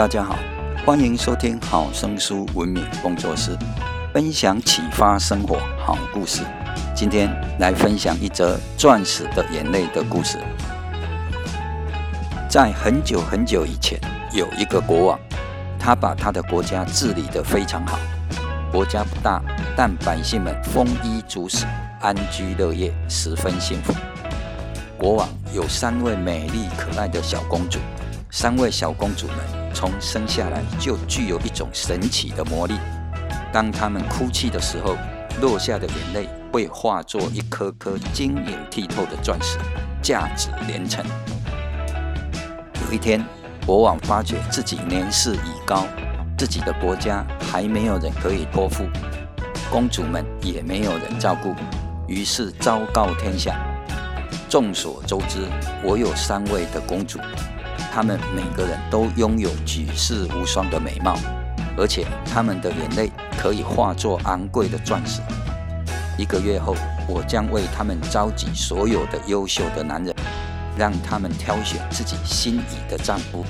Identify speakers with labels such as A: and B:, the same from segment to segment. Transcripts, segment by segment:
A: 大家好，欢迎收听好声书文明工作室，分享启发生活好故事。今天来分享一则钻石的眼泪的故事。在很久很久以前，有一个国王，他把他的国家治理得非常好。国家不大，但百姓们丰衣足食，安居乐业，十分幸福。国王有三位美丽可爱的小公主，三位小公主们。从生下来就具有一种神奇的魔力。当他们哭泣的时候，落下的眼泪会化作一颗颗晶莹剔透的钻石，价值连城。有一天，国王发觉自己年事已高，自己的国家还没有人可以托付，公主们也没有人照顾，于是昭告天下：众所周知，我有三位的公主。他们每个人都拥有举世无双的美貌，而且他们的眼泪可以化作昂贵的钻石。一个月后，我将为他们召集所有的优秀的男人，让他们挑选自己心仪的丈夫。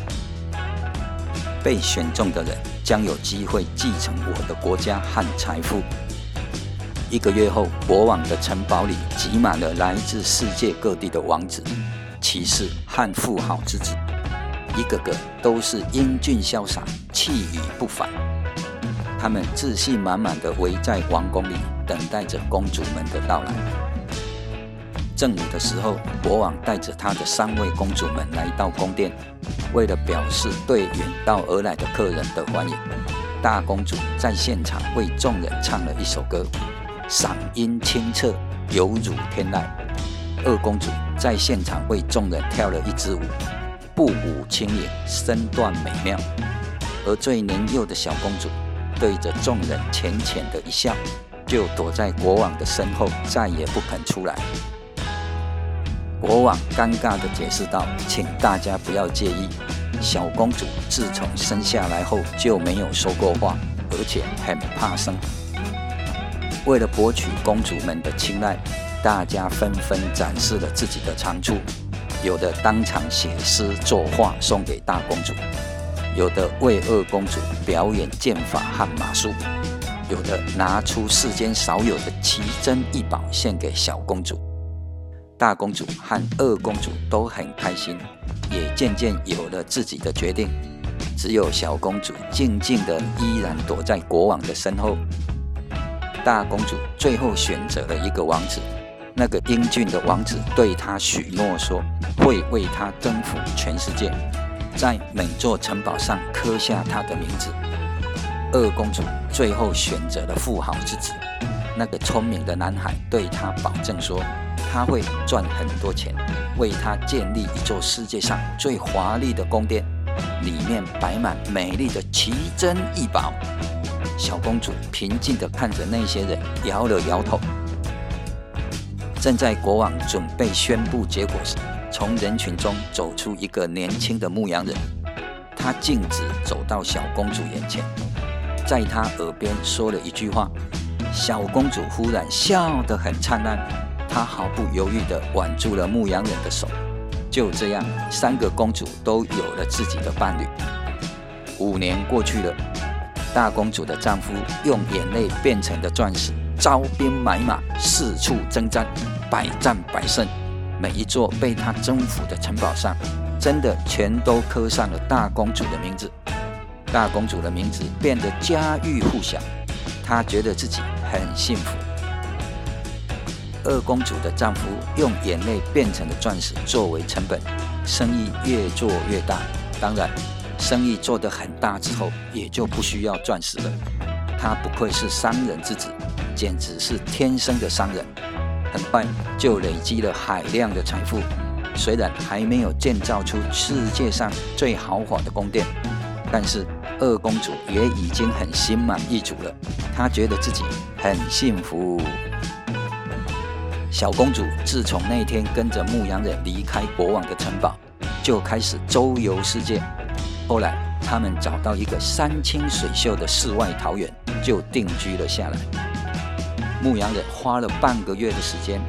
A: 被选中的人将有机会继承我的国家和财富。一个月后，国王的城堡里挤满了来自世界各地的王子、骑士和富豪之子。一个个都是英俊潇洒、气宇不凡，他们自信满满地围在王宫里，等待着公主们的到来。正午的时候，国王带着他的三位公主们来到宫殿，为了表示对远道而来的客人的欢迎，大公主在现场为众人唱了一首歌，嗓音清澈，犹如天籁。二公主在现场为众人跳了一支舞。步舞轻盈，身段美妙，而最年幼的小公主对着众人浅浅的一笑，就躲在国王的身后，再也不肯出来。国王尴尬地解释道：“请大家不要介意，小公主自从生下来后就没有说过话，而且很怕生。为了博取公主们的青睐，大家纷纷展示了自己的长处。”有的当场写诗作画送给大公主，有的为二公主表演剑法和马术，有的拿出世间少有的奇珍异宝献给小公主。大公主和二公主都很开心，也渐渐有了自己的决定。只有小公主静静地依然躲在国王的身后。大公主最后选择了一个王子。那个英俊的王子对她许诺说，会为她征服全世界，在每座城堡上刻下她的名字。二公主最后选择了富豪之子，那个聪明的男孩对她保证说，他会赚很多钱，为她建立一座世界上最华丽的宫殿，里面摆满美丽的奇珍异宝。小公主平静地看着那些人，摇了摇头。正在国王准备宣布结果时，从人群中走出一个年轻的牧羊人。他径直走到小公主眼前，在她耳边说了一句话。小公主忽然笑得很灿烂，她毫不犹豫地挽住了牧羊人的手。就这样，三个公主都有了自己的伴侣。五年过去了，大公主的丈夫用眼泪变成的钻石。招兵买马，四处征战，百战百胜。每一座被他征服的城堡上，真的全都刻上了大公主的名字。大公主的名字变得家喻户晓，她觉得自己很幸福。二公主的丈夫用眼泪变成的钻石作为成本，生意越做越大。当然，生意做得很大之后，也就不需要钻石了。他不愧是商人之子。简直是天生的商人，很快就累积了海量的财富。虽然还没有建造出世界上最豪华的宫殿，但是二公主也已经很心满意足了。她觉得自己很幸福。小公主自从那天跟着牧羊人离开国王的城堡，就开始周游世界。后来，他们找到一个山清水秀的世外桃源，就定居了下来。牧羊人花了半个月的时间，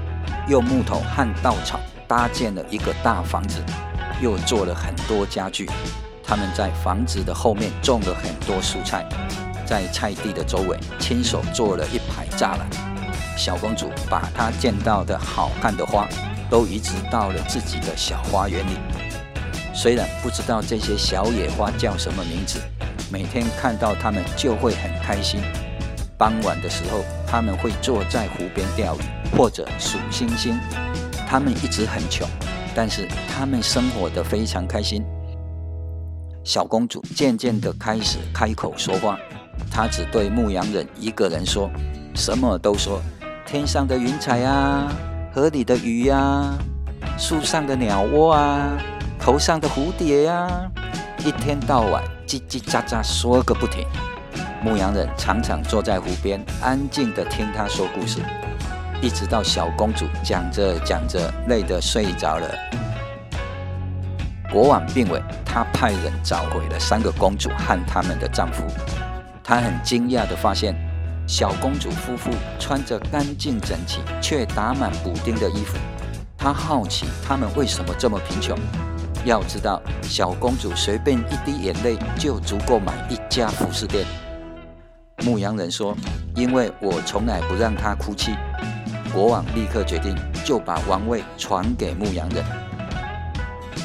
A: 用木头和稻草搭建了一个大房子，又做了很多家具。他们在房子的后面种了很多蔬菜，在菜地的周围亲手做了一排栅栏。小公主把她见到的好看的花都移植到了自己的小花园里。虽然不知道这些小野花叫什么名字，每天看到它们就会很开心。傍晚的时候，他们会坐在湖边钓鱼或者数星星。他们一直很穷，但是他们生活得非常开心。小公主渐渐地开始开口说话，她只对牧羊人一个人说，什么都说：天上的云彩啊，河里的鱼呀、树上的鸟窝啊，头上的蝴蝶呀、一天到晚叽叽喳喳说个不停。牧羊人常常坐在湖边，安静地听她说故事，一直到小公主讲着讲着累得睡着了。国王病危，他派人找回了三个公主和他们的丈夫。他很惊讶地发现，小公主夫妇穿着干净整齐却打满补丁的衣服。他好奇他们为什么这么贫穷。要知道，小公主随便一滴眼泪就足够买一家服饰店。牧羊人说：“因为我从来不让他哭泣。”国王立刻决定，就把王位传给牧羊人。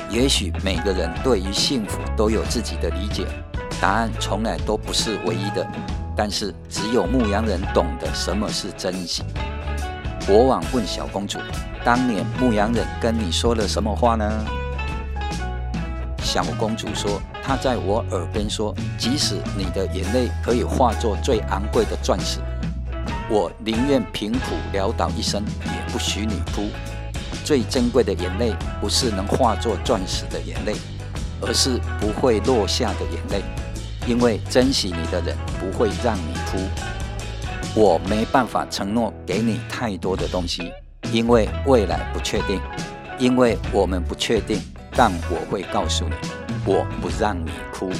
A: 也许每个人对于幸福都有自己的理解，答案从来都不是唯一的。但是只有牧羊人懂得什么是珍惜。国王问小公主：“当年牧羊人跟你说了什么话呢？”小公主说：“他在我耳边说，即使你的眼泪可以化作最昂贵的钻石，我宁愿贫苦潦倒一生，也不许你哭。”最珍贵的眼泪，不是能化作钻石的眼泪，而是不会落下的眼泪。因为珍惜你的人不会让你哭。我没办法承诺给你太多的东西，因为未来不确定。因为我们不确定，但我会告诉你，我不让你哭。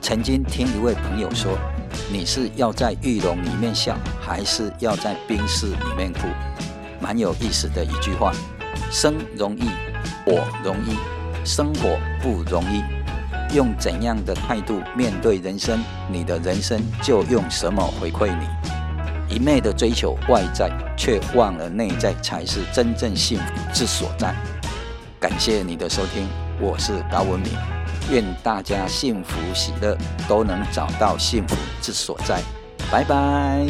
A: 曾经听一位朋友说，你是要在玉龙里面笑，还是要在冰室里面哭？蛮有意思的一句话：生容易，我容易，生活不容易。用怎样的态度面对人生，你的人生就用什么回馈你。一昧的追求外在，却忘了内在才是真正幸福之所在。感谢你的收听，我是高文明，愿大家幸福喜乐，都能找到幸福之所在。拜拜。